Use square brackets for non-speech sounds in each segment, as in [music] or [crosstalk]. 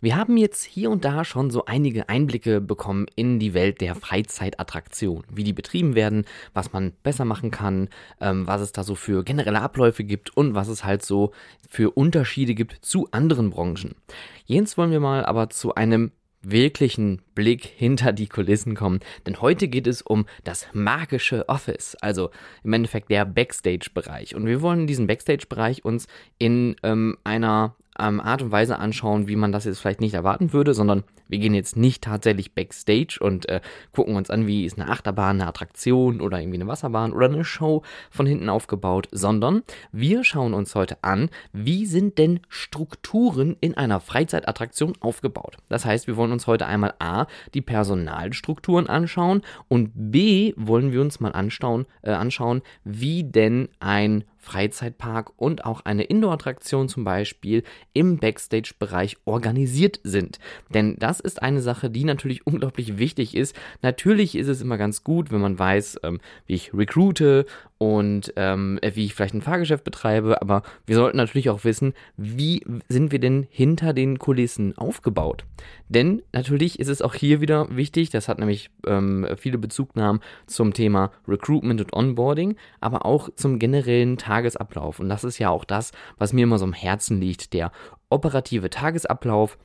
Wir haben jetzt hier und da schon so einige Einblicke bekommen in die Welt der Freizeitattraktion, wie die betrieben werden, was man besser machen kann, ähm, was es da so für generelle Abläufe gibt und was es halt so für Unterschiede gibt zu anderen Branchen. Jetzt wollen wir mal aber zu einem wirklichen Blick hinter die Kulissen kommen, denn heute geht es um das magische Office, also im Endeffekt der Backstage-Bereich. Und wir wollen diesen Backstage-Bereich uns in ähm, einer ähm, Art und Weise anschauen, wie man das jetzt vielleicht nicht erwarten würde, sondern wir gehen jetzt nicht tatsächlich backstage und äh, gucken uns an, wie ist eine Achterbahn, eine Attraktion oder irgendwie eine Wasserbahn oder eine Show von hinten aufgebaut, sondern wir schauen uns heute an, wie sind denn Strukturen in einer Freizeitattraktion aufgebaut. Das heißt, wir wollen uns heute einmal A, die Personalstrukturen anschauen und B, wollen wir uns mal anschauen, äh, anschauen wie denn ein Freizeitpark und auch eine Indoor-Attraktion zum Beispiel im Backstage-Bereich organisiert sind. Denn das ist eine Sache, die natürlich [laughs] unglaublich wichtig ist. Natürlich ist es immer ganz gut, wenn man weiß, ähm, wie ich recruite und ähm, wie ich vielleicht ein Fahrgeschäft betreibe, aber wir sollten natürlich auch wissen, wie sind wir denn hinter den Kulissen aufgebaut. Denn natürlich ist es auch hier wieder wichtig, das hat nämlich ähm, viele Bezugnahmen zum Thema Recruitment und Onboarding, aber auch zum generellen Tagesablauf. Und das ist ja auch das, was mir immer so am Herzen liegt, der operative Tagesablauf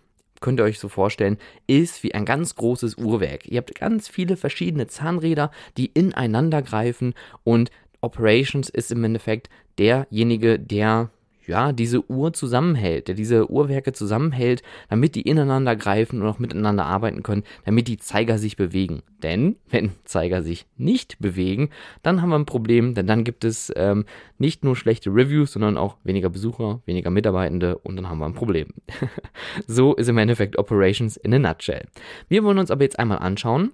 könnt ihr euch so vorstellen, ist wie ein ganz großes Uhrwerk. Ihr habt ganz viele verschiedene Zahnräder, die ineinander greifen und Operations ist im Endeffekt derjenige, der ja, diese Uhr zusammenhält, der diese Uhrwerke zusammenhält, damit die ineinander greifen und auch miteinander arbeiten können, damit die Zeiger sich bewegen. Denn wenn Zeiger sich nicht bewegen, dann haben wir ein Problem, denn dann gibt es ähm, nicht nur schlechte Reviews, sondern auch weniger Besucher, weniger Mitarbeitende und dann haben wir ein Problem. [laughs] so ist im Endeffekt Operations in a nutshell. Wir wollen uns aber jetzt einmal anschauen,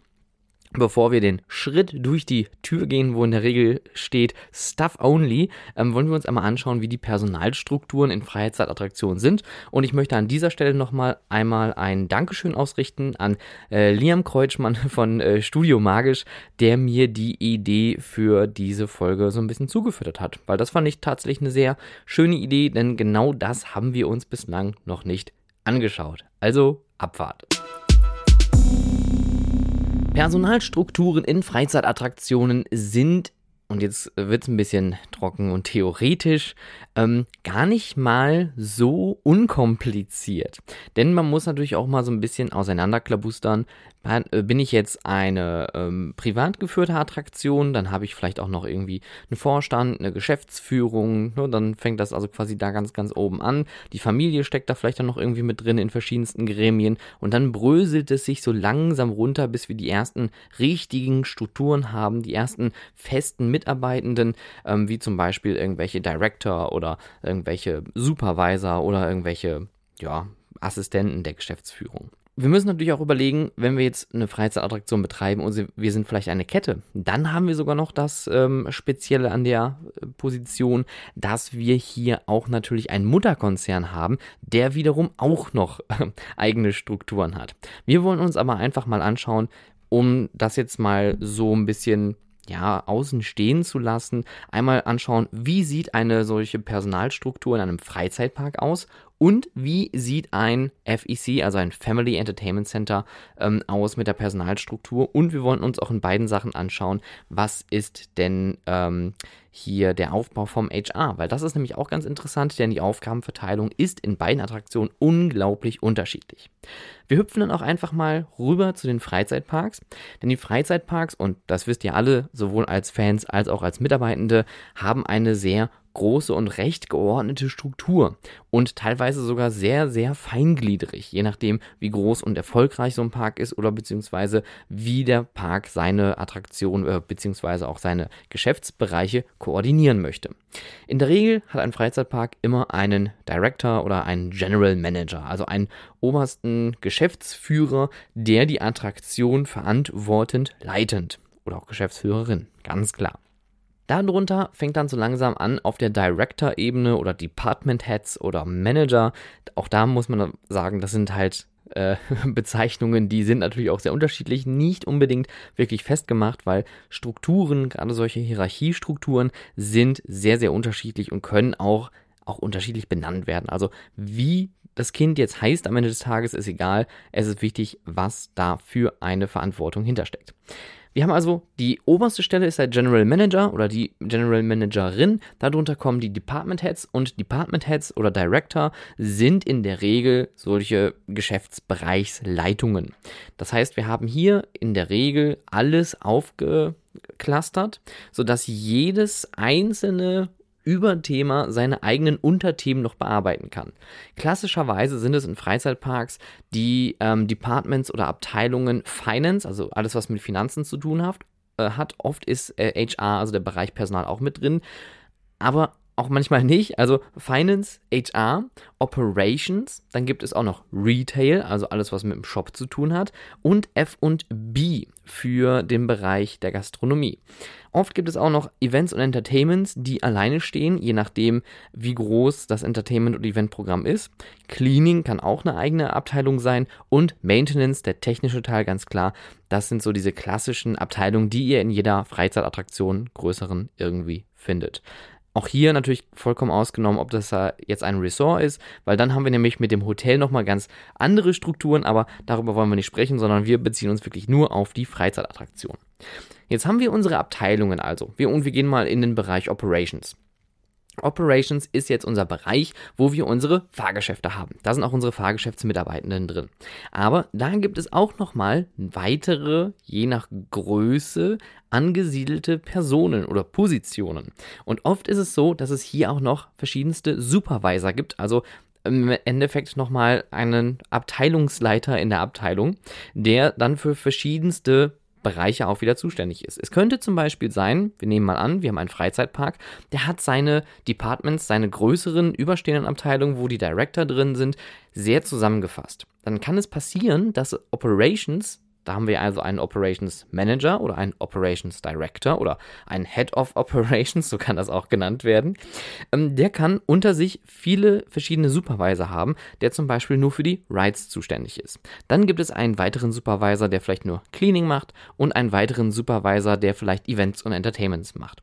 Bevor wir den Schritt durch die Tür gehen, wo in der Regel steht Stuff Only, ähm, wollen wir uns einmal anschauen, wie die Personalstrukturen in Freizeitattraktionen sind. Und ich möchte an dieser Stelle nochmal einmal ein Dankeschön ausrichten an äh, Liam Kreutschmann [laughs] von äh, Studio Magisch, der mir die Idee für diese Folge so ein bisschen zugefüttert hat. Weil das fand ich tatsächlich eine sehr schöne Idee, denn genau das haben wir uns bislang noch nicht angeschaut. Also Abfahrt. Personalstrukturen in Freizeitattraktionen sind, und jetzt wird es ein bisschen trocken und theoretisch, ähm, gar nicht mal so unkompliziert. Denn man muss natürlich auch mal so ein bisschen auseinanderklabustern, äh, bin ich jetzt eine ähm, privat geführte Attraktion, dann habe ich vielleicht auch noch irgendwie einen Vorstand, eine Geschäftsführung, ne, dann fängt das also quasi da ganz, ganz oben an. Die Familie steckt da vielleicht dann noch irgendwie mit drin in verschiedensten Gremien und dann bröselt es sich so langsam runter, bis wir die ersten richtigen Strukturen haben, die ersten festen Mitarbeitenden, ähm, wie zum Beispiel irgendwelche Director oder irgendwelche Supervisor oder irgendwelche, ja, Assistenten der Geschäftsführung wir müssen natürlich auch überlegen, wenn wir jetzt eine Freizeitattraktion betreiben und wir sind vielleicht eine Kette, dann haben wir sogar noch das ähm, Spezielle an der äh, Position, dass wir hier auch natürlich einen Mutterkonzern haben, der wiederum auch noch äh, eigene Strukturen hat. Wir wollen uns aber einfach mal anschauen, um das jetzt mal so ein bisschen ja, außen stehen zu lassen, einmal anschauen, wie sieht eine solche Personalstruktur in einem Freizeitpark aus und wie sieht ein FEC, also ein Family Entertainment Center, ähm, aus mit der Personalstruktur? Und wir wollen uns auch in beiden Sachen anschauen, was ist denn ähm, hier der Aufbau vom HR? Weil das ist nämlich auch ganz interessant, denn die Aufgabenverteilung ist in beiden Attraktionen unglaublich unterschiedlich. Wir hüpfen dann auch einfach mal rüber zu den Freizeitparks, denn die Freizeitparks, und das wisst ihr alle, sowohl als Fans als auch als Mitarbeitende, haben eine sehr große und recht geordnete Struktur und teilweise sogar sehr, sehr feingliedrig, je nachdem, wie groß und erfolgreich so ein Park ist oder beziehungsweise wie der Park seine Attraktion äh, beziehungsweise auch seine Geschäftsbereiche koordinieren möchte. In der Regel hat ein Freizeitpark immer einen Director oder einen General Manager, also einen obersten Geschäftsführer, der die Attraktion verantwortend leitend oder auch Geschäftsführerin, ganz klar. Darunter fängt dann so langsam an auf der Director-Ebene oder Department Heads oder Manager. Auch da muss man sagen, das sind halt äh, [laughs] Bezeichnungen, die sind natürlich auch sehr unterschiedlich, nicht unbedingt wirklich festgemacht, weil Strukturen, gerade solche Hierarchiestrukturen, sind sehr, sehr unterschiedlich und können auch auch unterschiedlich benannt werden. Also wie das Kind jetzt heißt am Ende des Tages, ist egal. Es ist wichtig, was da für eine Verantwortung hintersteckt. Wir haben also die oberste Stelle ist der General Manager oder die General Managerin. Darunter kommen die Department Heads und Department Heads oder Director sind in der Regel solche Geschäftsbereichsleitungen. Das heißt, wir haben hier in der Regel alles aufgeclustert, sodass jedes einzelne Überthema seine eigenen Unterthemen noch bearbeiten kann. Klassischerweise sind es in Freizeitparks die ähm, Departments oder Abteilungen Finance, also alles, was mit Finanzen zu tun hat. Äh, hat. Oft ist äh, HR, also der Bereich Personal, auch mit drin. Aber auch manchmal nicht. Also Finance, HR, Operations, dann gibt es auch noch Retail, also alles, was mit dem Shop zu tun hat, und F und B für den Bereich der Gastronomie. Oft gibt es auch noch Events und Entertainments, die alleine stehen, je nachdem, wie groß das Entertainment- und Eventprogramm ist. Cleaning kann auch eine eigene Abteilung sein und Maintenance, der technische Teil, ganz klar. Das sind so diese klassischen Abteilungen, die ihr in jeder Freizeitattraktion größeren irgendwie findet. Auch hier natürlich vollkommen ausgenommen, ob das jetzt ein Resort ist, weil dann haben wir nämlich mit dem Hotel nochmal ganz andere Strukturen, aber darüber wollen wir nicht sprechen, sondern wir beziehen uns wirklich nur auf die Freizeitattraktion. Jetzt haben wir unsere Abteilungen also. Wir, und wir gehen mal in den Bereich Operations. Operations ist jetzt unser Bereich, wo wir unsere Fahrgeschäfte haben. Da sind auch unsere Fahrgeschäftsmitarbeitenden drin. Aber da gibt es auch nochmal weitere, je nach Größe, angesiedelte Personen oder Positionen. Und oft ist es so, dass es hier auch noch verschiedenste Supervisor gibt, also im Endeffekt nochmal einen Abteilungsleiter in der Abteilung, der dann für verschiedenste Bereiche auch wieder zuständig ist. Es könnte zum Beispiel sein, wir nehmen mal an, wir haben einen Freizeitpark, der hat seine Departments, seine größeren überstehenden Abteilungen, wo die Director drin sind, sehr zusammengefasst. Dann kann es passieren, dass Operations da haben wir also einen Operations Manager oder einen Operations Director oder einen Head of Operations, [laughs] so kann das auch genannt werden. Ähm, der kann unter sich viele verschiedene Supervisor haben, der zum Beispiel nur für die Rides zuständig ist. Dann gibt es einen weiteren Supervisor, der vielleicht nur Cleaning macht und einen weiteren Supervisor, der vielleicht Events und Entertainments macht.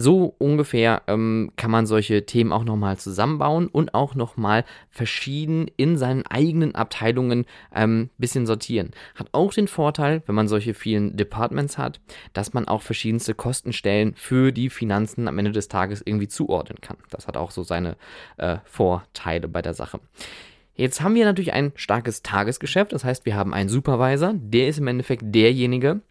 So ungefähr ähm, kann man solche Themen auch nochmal zusammenbauen und auch nochmal verschieden in seinen eigenen Abteilungen ein ähm, bisschen sortieren. Hat auch den Vorteil, wenn man solche vielen Departments hat, dass man auch verschiedenste Kostenstellen für die Finanzen am Ende des Tages irgendwie zuordnen kann. Das hat auch so seine äh, Vorteile bei der Sache. Jetzt haben wir natürlich ein starkes Tagesgeschäft, das heißt, wir haben einen Supervisor, der ist im Endeffekt derjenige,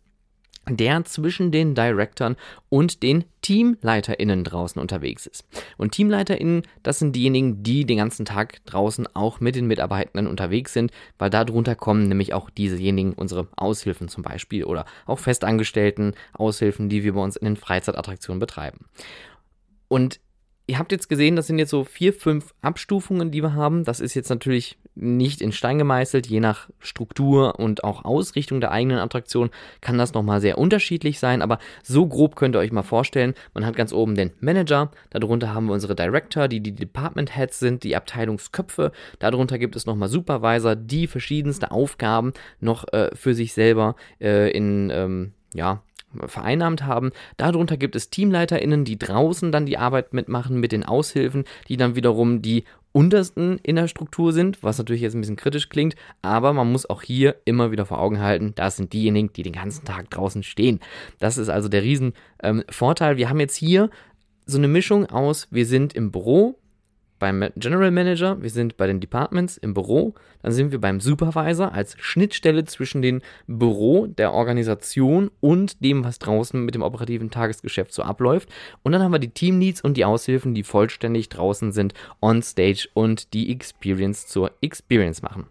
der zwischen den Directoren und den TeamleiterInnen draußen unterwegs ist. Und TeamleiterInnen, das sind diejenigen, die den ganzen Tag draußen auch mit den Mitarbeitenden unterwegs sind, weil darunter kommen nämlich auch diesejenigen, unsere Aushilfen zum Beispiel oder auch festangestellten Aushilfen, die wir bei uns in den Freizeitattraktionen betreiben. Und Ihr habt jetzt gesehen, das sind jetzt so vier, fünf Abstufungen, die wir haben. Das ist jetzt natürlich nicht in Stein gemeißelt. Je nach Struktur und auch Ausrichtung der eigenen Attraktion kann das nochmal sehr unterschiedlich sein. Aber so grob könnt ihr euch mal vorstellen. Man hat ganz oben den Manager. Darunter haben wir unsere Director, die die Department Heads sind, die Abteilungsköpfe. Darunter gibt es nochmal Supervisor, die verschiedenste Aufgaben noch äh, für sich selber äh, in, ähm, ja, vereinnahmt haben. Darunter gibt es TeamleiterInnen, die draußen dann die Arbeit mitmachen mit den Aushilfen, die dann wiederum die untersten in der Struktur sind, was natürlich jetzt ein bisschen kritisch klingt, aber man muss auch hier immer wieder vor Augen halten, das sind diejenigen, die den ganzen Tag draußen stehen. Das ist also der Riesenvorteil. Ähm, wir haben jetzt hier so eine Mischung aus, wir sind im Büro, beim General Manager, wir sind bei den Departments im Büro, dann sind wir beim Supervisor als Schnittstelle zwischen dem Büro, der Organisation und dem, was draußen mit dem operativen Tagesgeschäft so abläuft. Und dann haben wir die Team Needs und die Aushilfen, die vollständig draußen sind, on stage und die Experience zur Experience machen.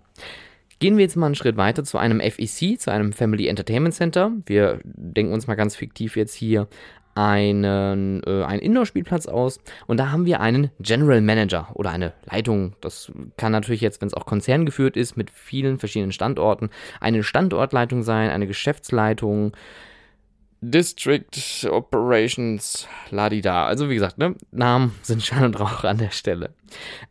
Gehen wir jetzt mal einen Schritt weiter zu einem FEC, zu einem Family Entertainment Center. Wir denken uns mal ganz fiktiv jetzt hier einen, äh, einen Indoor-Spielplatz aus und da haben wir einen General Manager oder eine Leitung. Das kann natürlich jetzt, wenn es auch konzerngeführt ist, mit vielen verschiedenen Standorten, eine Standortleitung sein, eine Geschäftsleitung, District Operations, ladida. Also wie gesagt, ne, Namen sind Schall und Rauch an der Stelle.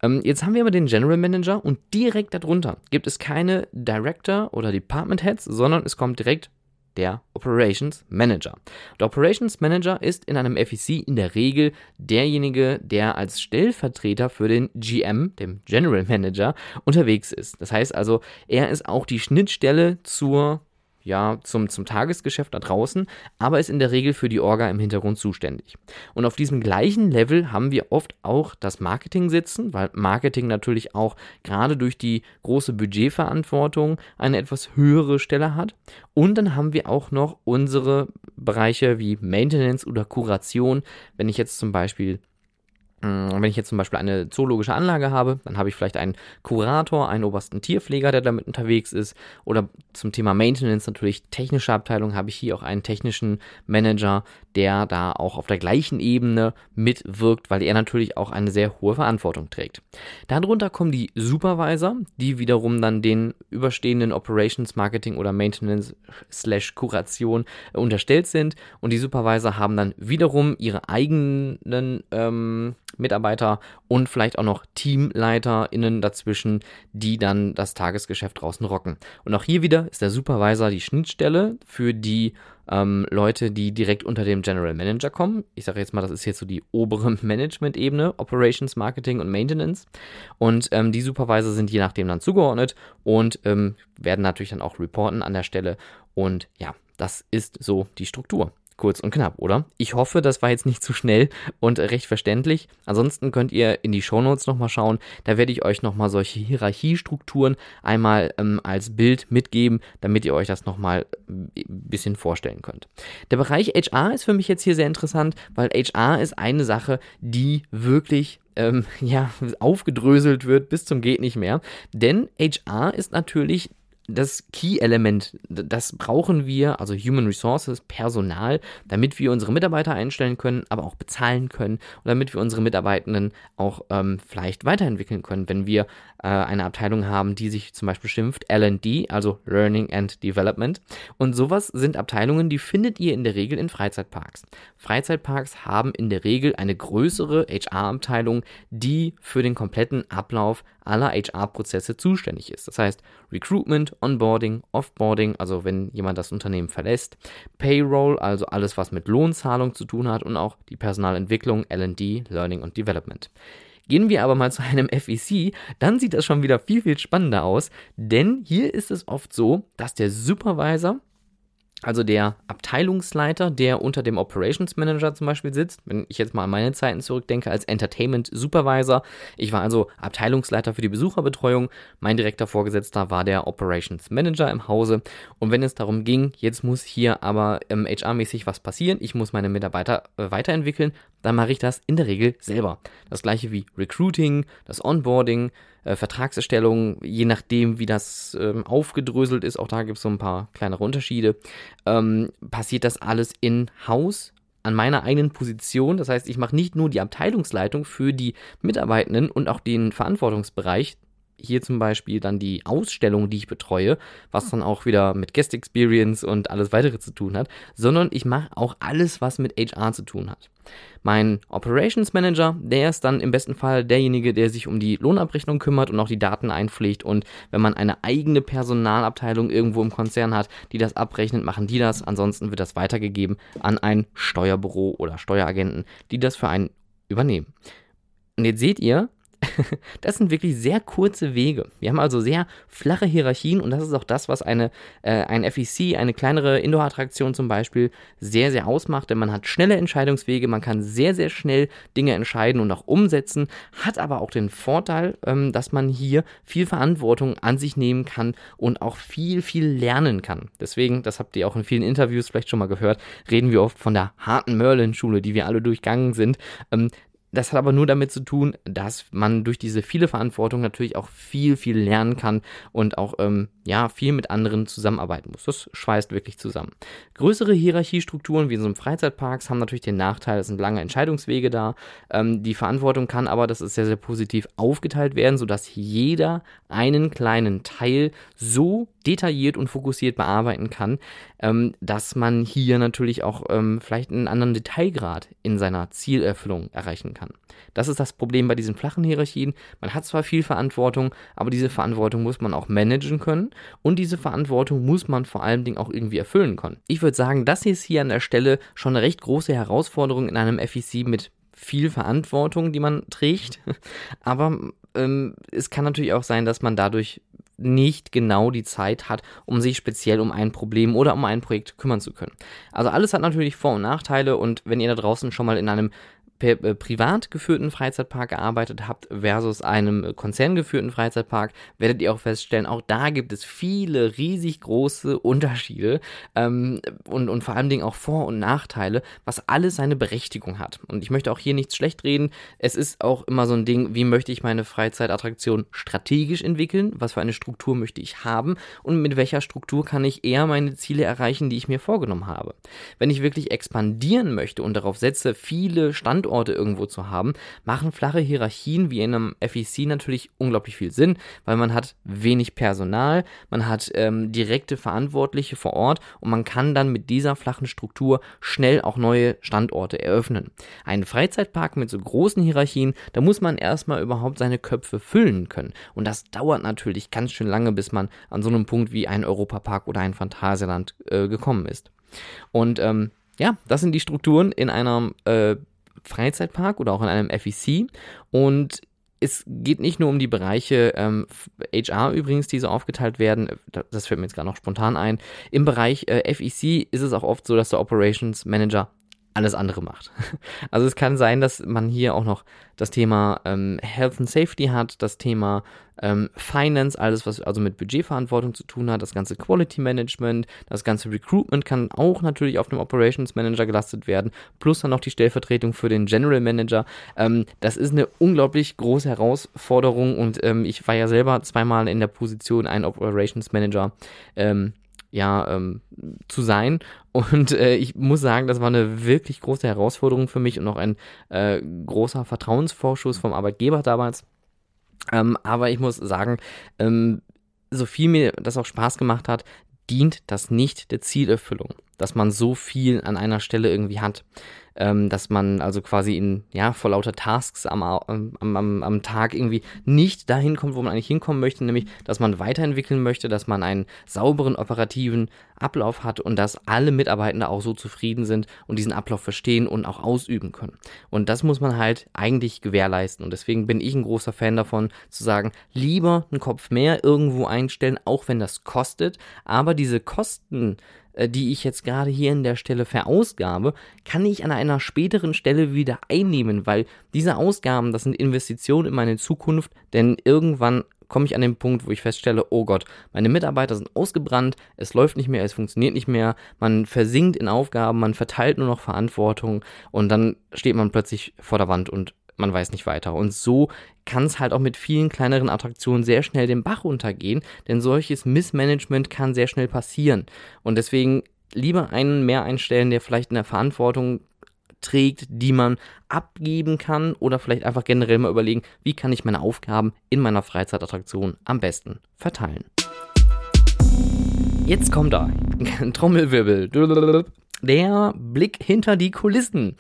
Ähm, jetzt haben wir aber den General Manager und direkt darunter gibt es keine Director oder Department Heads, sondern es kommt direkt der Operations Manager. Der Operations Manager ist in einem FEC in der Regel derjenige, der als Stellvertreter für den GM, dem General Manager, unterwegs ist. Das heißt also, er ist auch die Schnittstelle zur ja, zum, zum Tagesgeschäft da draußen, aber ist in der Regel für die Orga im Hintergrund zuständig. Und auf diesem gleichen Level haben wir oft auch das Marketing sitzen, weil Marketing natürlich auch gerade durch die große Budgetverantwortung eine etwas höhere Stelle hat. Und dann haben wir auch noch unsere Bereiche wie Maintenance oder Kuration. Wenn ich jetzt zum Beispiel wenn ich jetzt zum Beispiel eine zoologische Anlage habe, dann habe ich vielleicht einen Kurator, einen obersten Tierpfleger, der damit unterwegs ist. Oder zum Thema Maintenance natürlich technische Abteilung habe ich hier auch einen technischen Manager, der da auch auf der gleichen Ebene mitwirkt, weil er natürlich auch eine sehr hohe Verantwortung trägt. Darunter kommen die Supervisor, die wiederum dann den überstehenden Operations Marketing oder Maintenance slash Kuration äh, unterstellt sind. Und die Supervisor haben dann wiederum ihre eigenen ähm, Mitarbeiter und vielleicht auch noch TeamleiterInnen dazwischen, die dann das Tagesgeschäft draußen rocken. Und auch hier wieder ist der Supervisor die Schnittstelle für die ähm, Leute, die direkt unter dem General Manager kommen. Ich sage jetzt mal, das ist jetzt so die obere [laughs] Management-Ebene, Operations, Marketing und Maintenance. Und ähm, die Supervisor sind je nachdem dann zugeordnet und ähm, werden natürlich dann auch reporten an der Stelle. Und ja, das ist so die Struktur. Kurz und knapp, oder? Ich hoffe, das war jetzt nicht zu schnell und recht verständlich. Ansonsten könnt ihr in die Shownotes nochmal schauen. Da werde ich euch nochmal solche Hierarchiestrukturen einmal ähm, als Bild mitgeben, damit ihr euch das nochmal ein äh, bisschen vorstellen könnt. Der Bereich HR ist für mich jetzt hier sehr interessant, weil HR ist eine Sache, die wirklich ähm, [laughs] ja, aufgedröselt wird bis zum geht nicht mehr. Denn HR ist natürlich das Key-Element, das brauchen wir, also Human Resources, Personal, damit wir unsere Mitarbeiter einstellen können, aber auch bezahlen können und damit wir unsere Mitarbeitenden auch ähm, vielleicht weiterentwickeln können, wenn wir äh, eine Abteilung haben, die sich zum Beispiel schimpft LD, also Learning and Development. Und sowas sind Abteilungen, die findet ihr in der Regel in Freizeitparks. Freizeitparks haben in der Regel eine größere HR-Abteilung, die für den kompletten Ablauf aller HR-Prozesse zuständig ist. Das heißt Recruitment, Onboarding, Offboarding, also wenn jemand das Unternehmen verlässt, Payroll, also alles, was mit Lohnzahlung zu tun hat und auch die Personalentwicklung, LD, Learning und Development. Gehen wir aber mal zu einem FEC, dann sieht das schon wieder viel, viel spannender aus, denn hier ist es oft so, dass der Supervisor also der Abteilungsleiter, der unter dem Operations Manager zum Beispiel sitzt, wenn ich jetzt mal an meine Zeiten zurückdenke, als Entertainment Supervisor. Ich war also Abteilungsleiter für die Besucherbetreuung. Mein direkter Vorgesetzter war der Operations Manager im Hause. Und wenn es darum ging, jetzt muss hier aber ähm, HR-mäßig was passieren, ich muss meine Mitarbeiter äh, weiterentwickeln, dann mache ich das in der Regel selber. Das gleiche wie Recruiting, das Onboarding, äh, Vertragserstellung, je nachdem, wie das ähm, aufgedröselt ist, auch da gibt es so ein paar kleinere Unterschiede, ähm, passiert das alles in-house an meiner eigenen Position. Das heißt, ich mache nicht nur die Abteilungsleitung für die Mitarbeitenden und auch den Verantwortungsbereich, hier zum Beispiel dann die Ausstellung, die ich betreue, was dann auch wieder mit Guest Experience und alles weitere zu tun hat, sondern ich mache auch alles, was mit HR zu tun hat. Mein Operations Manager, der ist dann im besten Fall derjenige, der sich um die Lohnabrechnung kümmert und auch die Daten einpflegt. Und wenn man eine eigene Personalabteilung irgendwo im Konzern hat, die das abrechnet, machen die das. Ansonsten wird das weitergegeben an ein Steuerbüro oder Steueragenten, die das für einen übernehmen. Und jetzt seht ihr, [laughs] das sind wirklich sehr kurze Wege. Wir haben also sehr flache Hierarchien und das ist auch das, was eine, äh, ein FEC, eine kleinere Indoor-Attraktion zum Beispiel, sehr, sehr ausmacht. Denn man hat schnelle Entscheidungswege, man kann sehr, sehr schnell Dinge entscheiden und auch umsetzen, hat aber auch den Vorteil, ähm, dass man hier viel Verantwortung an sich nehmen kann und auch viel, viel lernen kann. Deswegen, das habt ihr auch in vielen Interviews vielleicht schon mal gehört, reden wir oft von der harten Merlin-Schule, die wir alle durchgangen sind. Ähm, das hat aber nur damit zu tun, dass man durch diese viele Verantwortung natürlich auch viel, viel lernen kann und auch ähm, ja, viel mit anderen zusammenarbeiten muss. Das schweißt wirklich zusammen. Größere Hierarchiestrukturen wie in so einem Freizeitparks haben natürlich den Nachteil, es sind lange Entscheidungswege da. Ähm, die Verantwortung kann aber, das ist sehr, sehr positiv, aufgeteilt werden, sodass jeder einen kleinen Teil so detailliert und fokussiert bearbeiten kann, ähm, dass man hier natürlich auch ähm, vielleicht einen anderen Detailgrad in seiner Zielerfüllung erreichen kann. Kann. Das ist das Problem bei diesen flachen Hierarchien. Man hat zwar viel Verantwortung, aber diese Verantwortung muss man auch managen können und diese Verantwortung muss man vor allen Dingen auch irgendwie erfüllen können. Ich würde sagen, das ist hier an der Stelle schon eine recht große Herausforderung in einem FEC mit viel Verantwortung, die man trägt. [laughs] Aber ähm, es kann natürlich auch sein, dass man dadurch nicht genau die Zeit hat, um sich speziell um ein Problem oder um ein Projekt kümmern zu können. Also alles hat natürlich Vor- und Nachteile und wenn ihr da draußen schon mal in einem privat geführten Freizeitpark gearbeitet habt versus einem konzerngeführten Freizeitpark, werdet ihr auch feststellen, auch da gibt es viele riesig große Unterschiede ähm, und, und vor allen Dingen auch Vor- und Nachteile, was alles seine Berechtigung hat. Und ich möchte auch hier nichts schlecht reden. Es ist auch immer so ein Ding, wie möchte ich meine Freizeitattraktion strategisch entwickeln? Was für eine Struktur möchte ich haben? Und mit welcher Struktur kann ich eher meine Ziele erreichen, die ich mir vorgenommen habe? Wenn ich wirklich expandieren möchte und darauf setze, viele Standorte Standorte irgendwo zu haben, machen flache Hierarchien wie in einem FEC natürlich unglaublich viel Sinn, weil man hat wenig Personal, man hat ähm, direkte Verantwortliche vor Ort und man kann dann mit dieser flachen Struktur schnell auch neue Standorte eröffnen. Ein Freizeitpark mit so großen Hierarchien, da muss man erstmal überhaupt seine Köpfe füllen können. Und das dauert natürlich ganz schön lange, bis man an so einem Punkt wie ein Europapark oder ein Phantasialand äh, gekommen ist. Und ähm, ja, das sind die Strukturen in einer äh, Freizeitpark oder auch in einem FEC. Und es geht nicht nur um die Bereiche ähm, HR übrigens, die so aufgeteilt werden, das fällt mir jetzt gerade noch spontan ein. Im Bereich äh, FEC ist es auch oft so, dass der Operations Manager alles andere macht. [laughs] Also es kann sein, dass man hier auch noch das Thema ähm, Health and Safety hat, das Thema ähm, Finance, alles was also mit Budgetverantwortung zu tun hat, das ganze Quality Management, das ganze Recruitment kann auch natürlich auf dem Operations Manager gelastet werden, plus dann noch die Stellvertretung für den General Manager. Ähm, das ist eine unglaublich große Herausforderung und ähm, ich war ja selber zweimal in der Position, ein Operations Manager ähm, ja, ähm, zu sein. Und äh, ich muss sagen, das war eine wirklich große Herausforderung für mich und auch ein äh, großer Vertrauensvorschuss vom Arbeitgeber damals. Ähm, aber ich muss sagen, ähm, so viel mir das auch Spaß gemacht hat, dient das nicht der Zielerfüllung, dass man so viel an einer Stelle irgendwie hat ähm, dass man also quasi in, ja, vor lauter Tasks am, am, am, am Tag irgendwie nicht dahin kommt, wo man eigentlich hinkommen möchte, nämlich, dass man weiterentwickeln möchte, dass man einen sauberen operativen Ablauf hat und dass alle Mitarbeitende auch so zufrieden sind und diesen Ablauf verstehen und auch ausüben können. Und das muss man halt eigentlich gewährleisten. Und deswegen bin ich ein großer Fan davon, zu sagen, lieber einen Kopf mehr irgendwo einstellen, auch wenn das kostet, aber diese Kosten, die ich jetzt gerade hier in der Stelle verausgabe, kann ich an einer späteren Stelle wieder einnehmen, weil diese Ausgaben, das sind Investitionen in meine Zukunft, denn irgendwann komme ich an den Punkt, wo ich feststelle, oh Gott, meine Mitarbeiter sind ausgebrannt, es läuft nicht mehr, es funktioniert nicht mehr, man versinkt in Aufgaben, man verteilt nur noch Verantwortung und dann steht man plötzlich vor der Wand und man weiß nicht weiter. Und so kann es halt auch mit vielen kleineren Attraktionen sehr schnell den Bach runtergehen, denn solches Missmanagement kann sehr schnell passieren. Und deswegen lieber einen mehr einstellen, der vielleicht eine Verantwortung trägt, die man abgeben kann oder vielleicht einfach generell mal überlegen, wie kann ich meine Aufgaben in meiner Freizeitattraktion am besten verteilen. Jetzt kommt da ein Trommelwirbel. Der Blick hinter die Kulissen.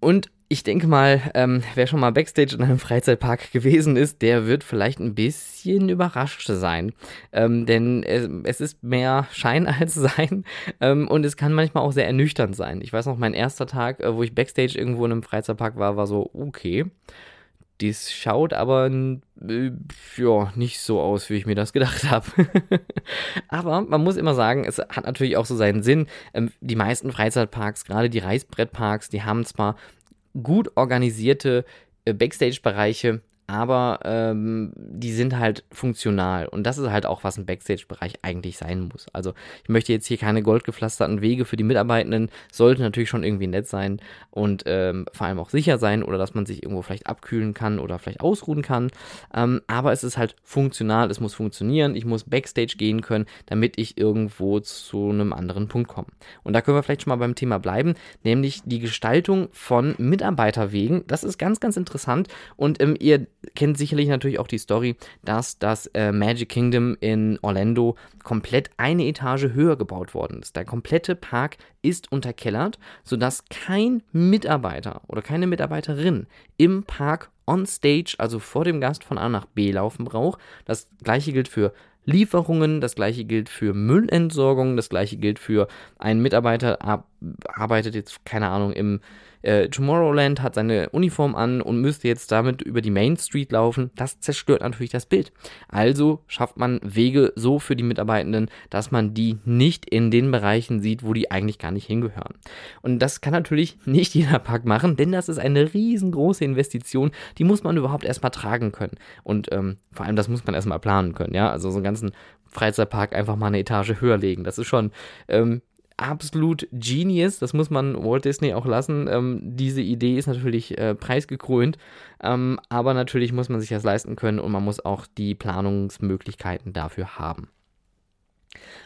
Und ich denke mal, ähm, wer schon mal Backstage in einem Freizeitpark gewesen ist, der wird vielleicht ein bisschen überrascht sein. Ähm, denn es, es, ist mehr Schein [laughs] als Sein ähm, und es kann manchmal auch sehr ernüchternd sein. Ich weiß noch, mein erster Tag, äh, wo ich Backstage irgendwo in einem Freizeitpark war, war so, okay. Dies schaut aber äh, ja, nicht so aus, wie ich mir das gedacht habe. [laughs] aber man muss immer sagen, es hat natürlich auch so seinen Sinn. Ähm, die meisten Freizeitparks, gerade die Reißbrettparks, die haben zwar gut organisierte äh, Backstage-Bereiche, aber ähm, die sind halt funktional. Und das ist halt auch, was ein Backstage-Bereich eigentlich sein muss. Also ich möchte jetzt hier keine goldgepflasterten Wege für die Mitarbeitenden, sollte natürlich schon irgendwie nett sein und ähm, vor allem auch sicher sein oder dass man sich irgendwo vielleicht abkühlen kann oder vielleicht ausruhen kann. Ähm, aber es ist halt funktional, es muss funktionieren, ich muss Backstage gehen können, damit ich irgendwo zu einem anderen Punkt komme. Und da können wir vielleicht schon mal beim Thema bleiben, nämlich die Gestaltung von Mitarbeiterwegen. Das ist ganz, ganz interessant und ähm, ihr kennt sicherlich natürlich auch die Story, dass das äh, Magic Kingdom in Orlando komplett eine Etage höher gebaut worden ist. Der komplette Park ist unterkellert, sodass kein Mitarbeiter oder keine Mitarbeiterin im Park on stage, also vor dem Gast von A nach B laufen braucht. Das gleiche gilt für Lieferungen, das gleiche gilt für Müllentsorgung, das gleiche gilt für einen Mitarbeiter, arbeitet jetzt, keine Ahnung, im äh, Tomorrowland hat seine Uniform an und müsste jetzt damit über die Main Street laufen, das zerstört natürlich das Bild. Also schafft man Wege so für die Mitarbeitenden, dass man die nicht in den Bereichen sieht, wo die eigentlich gar nicht hingehören. Und das kann natürlich nicht jeder Park machen, denn das ist eine riesengroße Investition, die muss man überhaupt erstmal tragen können. Und ähm, vor allem das muss man erstmal planen können, ja. Also so einen ganzen Freizeitpark einfach mal eine Etage höher legen. Das ist schon ähm, absolut genius. Das muss man Walt Disney auch lassen. Ähm, diese Idee ist natürlich äh, preisgekrönt, ähm, aber natürlich muss man sich das leisten können und man muss auch die Planungsmöglichkeiten dafür haben.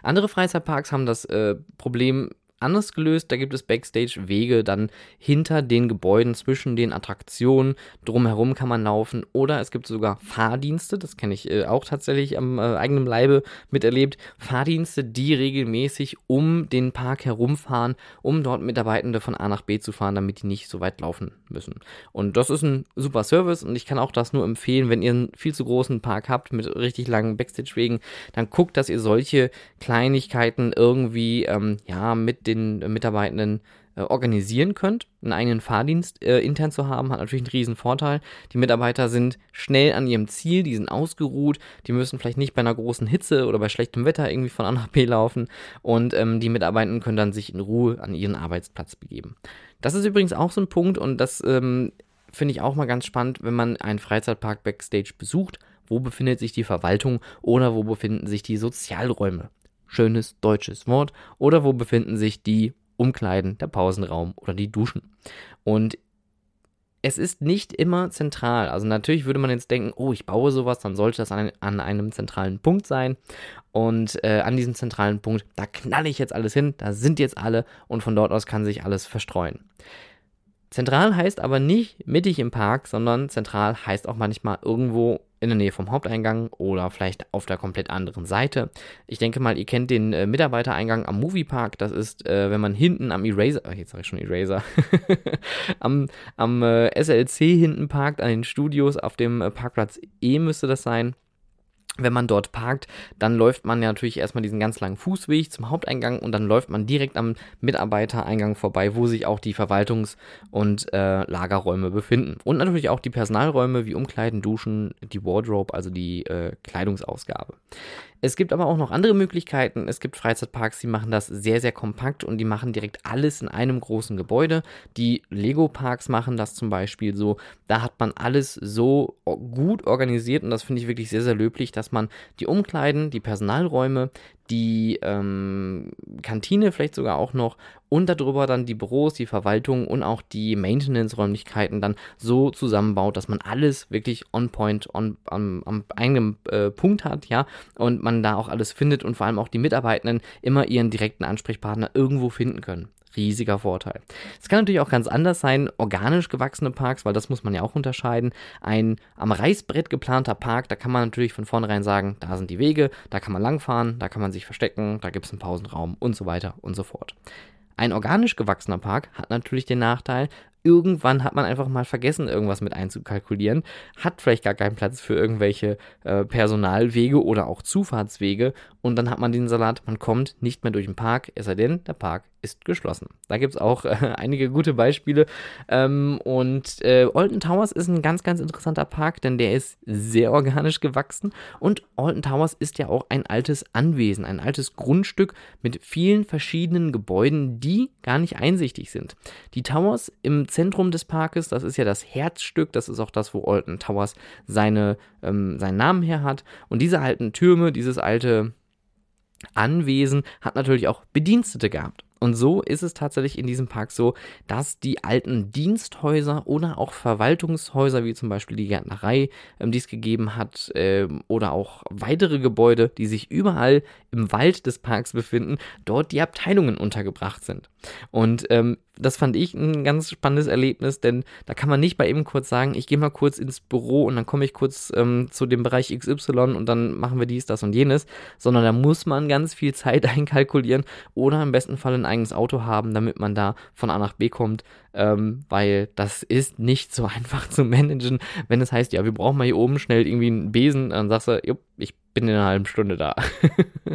Andere Freizeitparks haben das äh, Problem anders gelöst. Da gibt es Backstage-Wege dann hinter den Gebäuden, zwischen den Attraktionen. Drumherum kann man laufen. Oder es gibt sogar Fahrdienste, das kenne ich äh, auch tatsächlich am äh, eigenen Leibe miterlebt. Fahrdienste, die regelmäßig um den Park herumfahren, um dort Mitarbeitende von A nach B zu fahren, damit die nicht so weit laufen müssen. Und das ist ein super Service und ich kann auch das nur empfehlen, wenn ihr einen viel zu großen Park habt mit richtig langen Backstage-Wegen, dann guckt, dass ihr solche Kleinigkeiten irgendwie ähm, ja mit den äh, Mitarbeitenden äh, organisieren könnt. Einen eigenen Fahrdienst äh, intern zu haben, hat natürlich einen riesen Vorteil. Die Mitarbeiter sind schnell an ihrem Ziel, die sind ausgeruht, die müssen vielleicht nicht bei einer großen Hitze oder bei schlechtem Wetter irgendwie von A nach B laufen und ähm, die Mitarbeitenden können dann sich in Ruhe an ihren Arbeitsplatz begeben. Das ist übrigens auch so ein Punkt und das ähm, finde ich auch mal ganz spannend, wenn man einen Freizeitpark Backstage besucht. Wo befindet sich die Verwaltung oder wo befinden sich die Sozialräume? Schönes deutsches Wort, oder wo befinden sich die Umkleiden, der Pausenraum oder die Duschen. Und es ist nicht immer zentral. Also natürlich würde man jetzt denken, oh, ich baue sowas, dann sollte das an, an einem zentralen Punkt sein. Und äh, an diesem zentralen Punkt, da knalle ich jetzt alles hin, da sind jetzt alle und von dort aus kann sich alles verstreuen. Zentral heißt aber nicht mittig im Park, sondern zentral heißt auch manchmal irgendwo in der Nähe vom Haupteingang oder vielleicht auf der komplett anderen Seite. Ich denke mal, ihr kennt den äh, Mitarbeitereingang am Moviepark. Das ist, äh, wenn man hinten am Eraser, ach, jetzt sage ich schon Eraser, [laughs] am, am äh, SLC hinten parkt, an den Studios auf dem äh, Parkplatz E müsste das sein wenn man dort parkt, dann läuft man ja natürlich erstmal diesen ganz langen Fußweg zum Haupteingang und dann läuft man direkt am Mitarbeitereingang vorbei, wo sich auch die Verwaltungs- und äh, Lagerräume befinden. Und natürlich auch die Personalräume wie Umkleiden, Duschen, die Wardrobe, also die äh, Kleidungsausgabe. Es gibt aber auch noch andere Möglichkeiten. Es gibt Freizeitparks, die machen das sehr, sehr kompakt und die machen direkt alles in einem großen Gebäude. Die Lego-Parks machen das zum Beispiel so. Da hat man alles so gut organisiert und das finde ich wirklich sehr, sehr löblich, dass man die Umkleiden, die Personalräume, die ähm, Kantine vielleicht sogar auch noch und darüber dann die Büros, die Verwaltung und auch die Maintenance-Räumlichkeiten dann so zusammenbaut, dass man alles wirklich on point, on, am, am eigenen äh, Punkt hat, ja, und man da auch alles findet und vor allem auch die Mitarbeitenden immer ihren direkten Ansprechpartner irgendwo finden können riesiger Vorteil. Es kann natürlich auch ganz anders sein, organisch gewachsene Parks, weil das muss man ja auch unterscheiden. Ein am Reißbrett geplanter Park, da kann man natürlich von vornherein sagen, da sind die Wege, da kann man langfahren, da kann man sich verstecken, da gibt es einen Pausenraum und so weiter und so fort. Ein organisch gewachsener Park hat natürlich den Nachteil, irgendwann hat man einfach mal vergessen, irgendwas mit einzukalkulieren, hat vielleicht gar keinen Platz für irgendwelche äh, Personalwege oder auch Zufahrtswege und dann hat man den Salat, man kommt nicht mehr durch den Park, es sei denn, der Park ist geschlossen. Da gibt es auch äh, [laughs] einige gute Beispiele. Ähm, und äh, Alton Towers ist ein ganz, ganz interessanter Park, denn der ist sehr organisch gewachsen. Und Alton Towers ist ja auch ein altes Anwesen, ein altes Grundstück mit vielen verschiedenen Gebäuden, die gar nicht einsichtig sind. Die Towers im Zentrum des Parkes, das ist ja das Herzstück, das ist auch das, wo Alton Towers seine, ähm, seinen Namen her hat. Und diese alten Türme, dieses alte Anwesen hat natürlich auch Bedienstete gehabt. Und so ist es tatsächlich in diesem Park so, dass die alten Diensthäuser oder auch Verwaltungshäuser, wie zum Beispiel die Gärtnerei, ähm, die es gegeben hat, ähm, oder auch weitere Gebäude, die sich überall im Wald des Parks befinden, dort die Abteilungen untergebracht sind. Und ähm, das fand ich ein ganz spannendes Erlebnis, denn da kann man nicht bei eben kurz sagen, ich gehe mal kurz ins Büro und dann komme ich kurz ähm, zu dem Bereich XY und dann machen wir dies, das und jenes, sondern da muss man ganz viel Zeit [laughs] einkalkulieren oder im besten Fall ein eigenes Auto haben, damit man da von A nach B kommt, ähm, weil das ist nicht so [laughs] einfach zu managen, wenn es heißt, ja, wir brauchen mal hier oben schnell irgendwie einen Besen, dann sagst du, jupp, ich bin in einer halben Stunde da.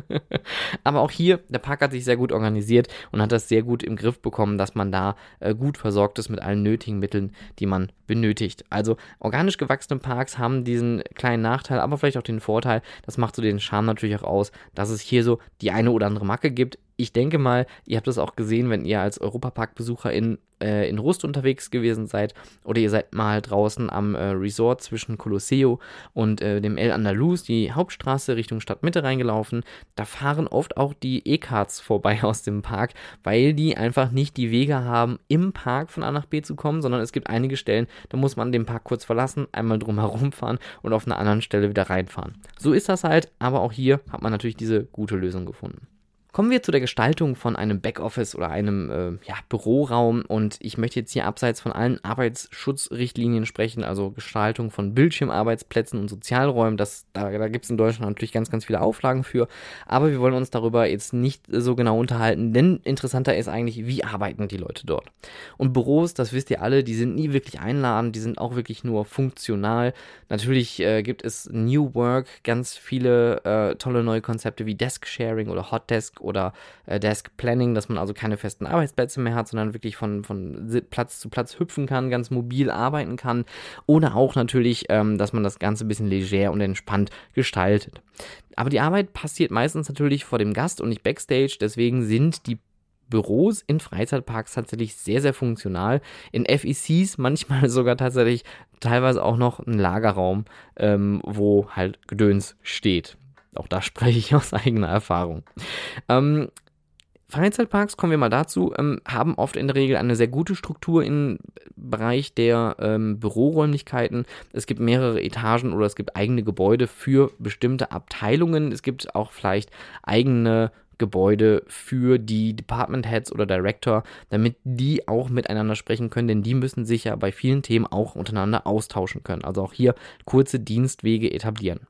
[laughs] Aber auch hier, der Park hat sich sehr gut organisiert und hat das sehr gut im Griff bekommen, dass man da äh, gut versorgt ist mit allen nötigen Mitteln, die man benötigt. Also organisch gewachsene Parks haben diesen kleinen Nachteil, aber vielleicht auch den Vorteil, das macht so den Charme natürlich auch aus, dass es hier so die eine oder andere Macke gibt ich denke mal, ihr habt das auch gesehen, wenn ihr als Europapark-Besucher in, äh, in Rust unterwegs gewesen seid oder ihr seid mal draußen am äh, Resort zwischen Colosseo und äh, dem El Andalus, die Hauptstraße Richtung Stadtmitte reingelaufen. Da fahren oft auch die E-Cards vorbei [laughs] aus dem Park, weil die einfach nicht die Wege haben, im Park von A nach B zu kommen, sondern es gibt einige Stellen, da muss man den Park kurz verlassen, einmal drumherum fahren und auf einer anderen Stelle wieder reinfahren. So ist das halt, aber auch hier hat man natürlich diese gute Lösung gefunden. Kommen wir zu der Gestaltung von einem Backoffice oder einem äh, ja, Büroraum und ich möchte jetzt hier abseits von allen Arbeitsschutzrichtlinien sprechen, also Gestaltung von Bildschirmarbeitsplätzen und Sozialräumen. Das, da da gibt es in Deutschland natürlich ganz, ganz viele Auflagen für, aber wir wollen uns darüber jetzt nicht so genau unterhalten, denn interessanter ist eigentlich, wie arbeiten die Leute dort. Und Büros, das wisst ihr alle, die sind nie wirklich einladend, die sind auch wirklich nur funktional. Natürlich äh, gibt es New Work, ganz viele äh, tolle neue Konzepte wie Desk Sharing oder Hot Desk oder äh, Desk Planning, dass man also keine festen Arbeitsplätze mehr hat, sondern wirklich von, von Platz zu Platz hüpfen kann, ganz mobil arbeiten kann. Oder auch natürlich, ähm, dass man das Ganze ein bisschen leger und entspannt gestaltet. Aber die Arbeit passiert meistens natürlich vor dem Gast und nicht backstage, deswegen sind die Büros in Freizeitparks tatsächlich sehr, sehr funktional. In FECs manchmal [laughs] sogar tatsächlich teilweise auch noch ein Lagerraum, ähm, wo halt Gedöns steht. Auch da [laughs] spreche ich aus eigener Erfahrung. Ähm, Freizeitparks, kommen wir mal dazu, ähm, haben oft in der Regel eine sehr gute Struktur im Bereich der ähm, Büroräumlichkeiten. Es gibt mehrere Etagen oder es gibt eigene Gebäude für bestimmte Abteilungen. Es gibt auch vielleicht eigene Gebäude für die Department Heads oder Director, damit die auch miteinander sprechen können, denn die müssen sich ja bei vielen Themen auch untereinander austauschen können. Also auch hier kurze Dienstwege etablieren.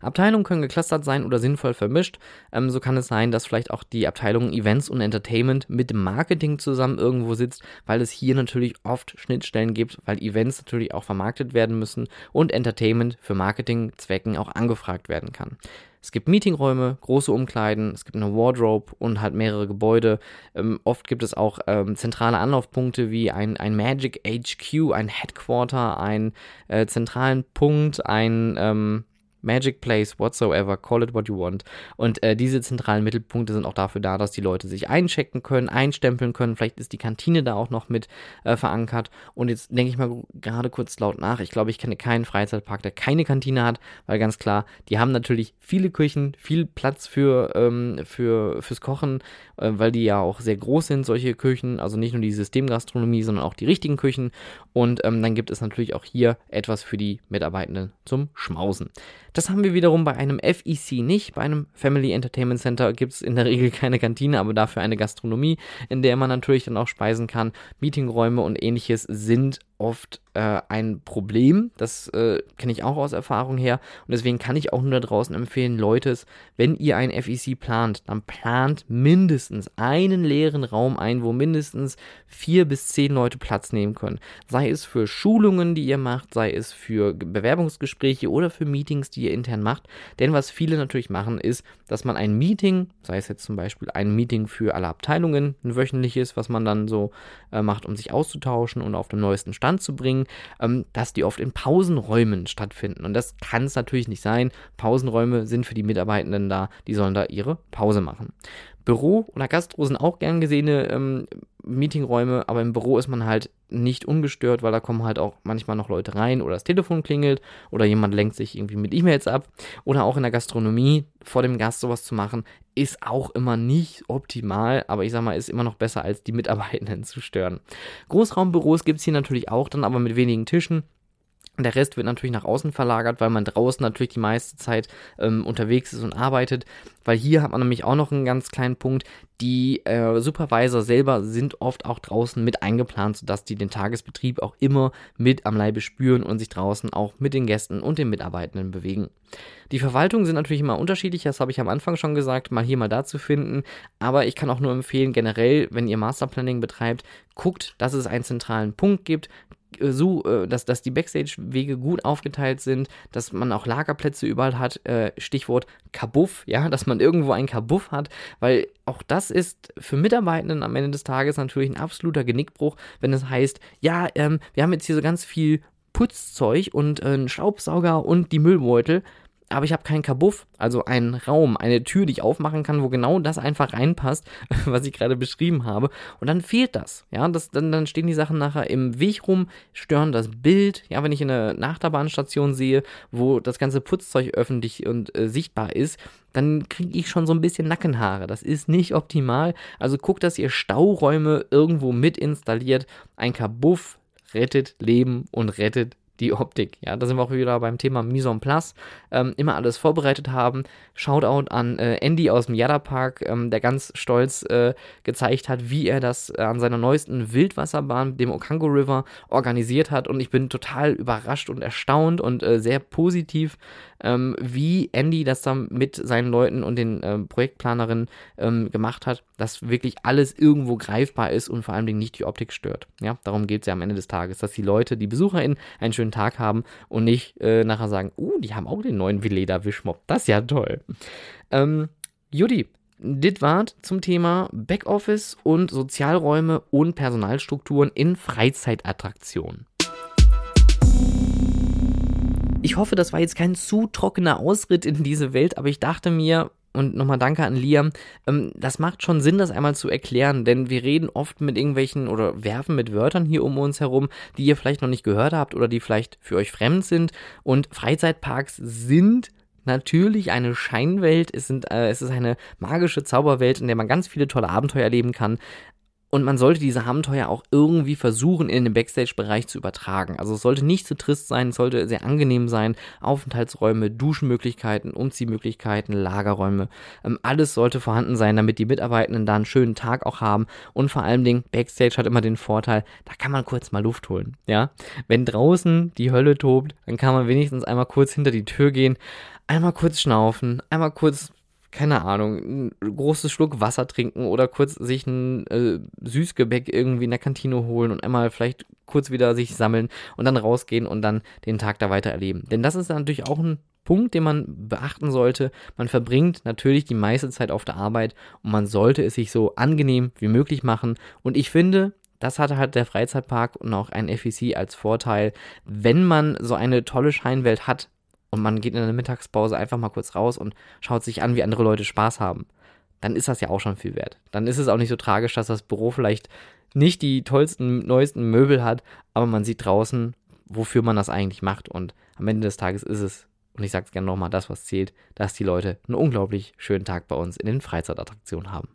Abteilungen können geclustert sein oder sinnvoll vermischt. Ähm, so kann es sein, dass vielleicht auch die Abteilung Events und Entertainment mit Marketing zusammen irgendwo sitzt, weil es hier natürlich oft Schnittstellen gibt, weil Events natürlich auch vermarktet werden müssen und Entertainment für Marketingzwecken auch angefragt werden kann. Es gibt Meetingräume, große Umkleiden, es gibt eine Wardrobe und halt mehrere Gebäude. Ähm, oft gibt es auch ähm, zentrale Anlaufpunkte wie ein, ein Magic HQ, ein Headquarter, einen äh, zentralen Punkt, ein ähm, Magic Place, whatsoever, call it what you want. Und äh, diese zentralen Mittelpunkte sind auch dafür da, dass die Leute sich einchecken können, einstempeln können. Vielleicht ist die Kantine da auch noch mit äh, verankert. Und jetzt denke ich mal gerade kurz laut nach. Ich glaube, ich kenne keinen Freizeitpark, der keine Kantine hat, weil ganz klar, die haben natürlich viele Küchen, viel Platz für, ähm, für, fürs Kochen, äh, weil die ja auch sehr groß sind, solche Küchen. Also nicht nur die Systemgastronomie, sondern auch die richtigen Küchen. Und ähm, dann gibt es natürlich auch hier etwas für die Mitarbeitenden zum Schmausen. Das haben wir wiederum bei einem FEC nicht. Bei einem Family Entertainment Center gibt es in der Regel keine Kantine, aber dafür eine Gastronomie, in der man natürlich dann auch speisen kann. Meetingräume und ähnliches sind oft äh, ein Problem. Das äh, kenne ich auch aus Erfahrung her. Und deswegen kann ich auch nur da draußen empfehlen, Leute, wenn ihr ein FEC plant, dann plant mindestens einen leeren Raum ein, wo mindestens vier bis zehn Leute Platz nehmen können. Sei es für Schulungen, die ihr macht, sei es für Bewerbungsgespräche oder für Meetings, die ihr intern macht. Denn was viele natürlich machen, ist, dass man ein Meeting, sei es jetzt zum Beispiel ein Meeting für alle Abteilungen, ein wöchentliches, was man dann so äh, macht, um sich auszutauschen und auf dem neuesten Stand Stand zu bringen, ähm, dass die oft in Pausenräumen stattfinden. Und das kann es natürlich nicht sein. Pausenräume sind für die Mitarbeitenden da, die sollen da ihre Pause machen. Büro oder Gastro sind auch gern gesehene ähm, Meetingräume, aber im Büro ist man halt nicht ungestört, weil da kommen halt auch manchmal noch Leute rein oder das Telefon klingelt oder jemand lenkt sich irgendwie mit E-Mails ab oder auch in der Gastronomie vor dem Gast sowas zu machen, ist auch immer nicht optimal, aber ich sag mal, ist immer noch besser als die Mitarbeitenden [laughs] zu stören. Großraumbüros gibt es hier natürlich auch dann, aber mit wenigen Tischen der Rest wird natürlich nach außen verlagert, weil man draußen natürlich die meiste Zeit ähm, unterwegs ist und arbeitet. Weil hier hat man nämlich auch noch einen ganz kleinen Punkt. Die äh, Supervisor selber sind oft auch draußen mit eingeplant, sodass die den Tagesbetrieb auch immer mit am Leibe spüren und sich draußen auch mit den Gästen und den Mitarbeitenden bewegen. Die Verwaltungen sind natürlich immer unterschiedlich, das habe ich am Anfang schon gesagt, mal hier, mal da zu finden. Aber ich kann auch nur empfehlen, generell, wenn ihr Masterplanning betreibt, guckt, dass es einen zentralen Punkt gibt, so, äh, dass, dass die Backstage-Wege gut aufgeteilt sind, dass man auch Lagerplätze überall hat, äh, Stichwort Kabuff, ja, dass man irgendwo einen Kabuff hat, weil auch das ist für Mitarbeitenden am Ende des Tages natürlich ein absoluter Genickbruch, wenn es heißt, ja, ähm, wir haben jetzt hier so ganz viel Putzzeug und äh, einen Staubsauger und die Müllbeutel aber ich habe keinen Kabuff, also einen Raum, eine Tür, die ich aufmachen kann, wo genau das einfach reinpasst, [laughs] was ich gerade beschrieben habe. Und dann fehlt das. Ja, das, dann, dann stehen die Sachen nachher im Weg rum, stören das Bild. Ja, wenn ich eine Nachterbahnstation sehe, wo das ganze Putzzeug öffentlich und äh, sichtbar ist, dann kriege ich schon so ein bisschen Nackenhaare. Das ist nicht optimal. Also guckt, dass ihr Stauräume irgendwo mit installiert. Ein Kabuff rettet Leben und rettet die Optik. Ja, da sind wir auch wieder beim Thema Mise en place. Ähm, immer alles vorbereitet haben. Shoutout an äh, Andy aus dem Yada Park, ähm, der ganz stolz äh, gezeigt hat, wie er das äh, an seiner neuesten Wildwasserbahn, dem Okango River, organisiert hat. Und ich bin total überrascht und erstaunt und äh, sehr positiv, ähm, wie Andy das dann mit seinen Leuten und den ähm, Projektplanerinnen ähm, gemacht hat, dass wirklich alles irgendwo greifbar ist und vor Dingen nicht die Optik stört. Ja, darum geht es ja am Ende des Tages, dass die Leute, die BesucherInnen einen schönen Tag haben und nicht äh, nachher sagen, uh, die haben auch den neuen Veleda Wischmopp. Das ist ja toll. Ähm, Judy, dit wart zum Thema Backoffice und Sozialräume und Personalstrukturen in Freizeitattraktionen. Ich hoffe, das war jetzt kein zu trockener Ausritt in diese Welt, aber ich dachte mir, und nochmal danke an Liam. Ähm, das macht schon Sinn, das einmal zu erklären, denn wir reden oft mit irgendwelchen oder werfen mit Wörtern hier um uns herum, die ihr vielleicht noch nicht gehört habt oder die vielleicht für euch fremd sind. Und Freizeitparks sind natürlich eine Scheinwelt, es, sind, äh, es ist eine magische Zauberwelt, in der man ganz viele tolle Abenteuer erleben kann. Und man sollte diese Abenteuer auch irgendwie versuchen, in den Backstage-Bereich zu übertragen. Also es sollte nicht zu trist sein, es sollte sehr angenehm sein. Aufenthaltsräume, Duschenmöglichkeiten, Umziehmöglichkeiten, Lagerräume. Ähm, alles sollte vorhanden sein, damit die Mitarbeitenden da einen schönen Tag auch haben. Und vor allen Dingen, Backstage hat immer den Vorteil, da kann man kurz mal Luft holen. Ja? Wenn draußen die Hölle tobt, dann kann man wenigstens einmal kurz hinter die Tür gehen, einmal kurz schnaufen, einmal kurz keine Ahnung, ein großes Schluck Wasser trinken oder kurz sich ein äh, Süßgebäck irgendwie in der Kantine holen und einmal vielleicht kurz wieder sich sammeln und dann rausgehen und dann den Tag da weiter erleben. Denn das ist natürlich auch ein Punkt, den man beachten sollte. Man verbringt natürlich die meiste Zeit auf der Arbeit und man sollte es sich so angenehm wie möglich machen. Und ich finde, das hat halt der Freizeitpark und auch ein FEC als Vorteil, wenn man so eine tolle Scheinwelt hat, und man geht in der Mittagspause einfach mal kurz raus und schaut sich an, wie andere Leute Spaß haben, dann ist das ja auch schon viel wert. Dann ist es auch nicht so tragisch, dass das Büro vielleicht nicht die tollsten, neuesten Möbel hat, aber man sieht draußen, wofür man das eigentlich macht. Und am Ende des Tages ist es, und ich sage es gerne nochmal, das, was zählt, dass die Leute einen unglaublich schönen Tag bei uns in den Freizeitattraktionen haben.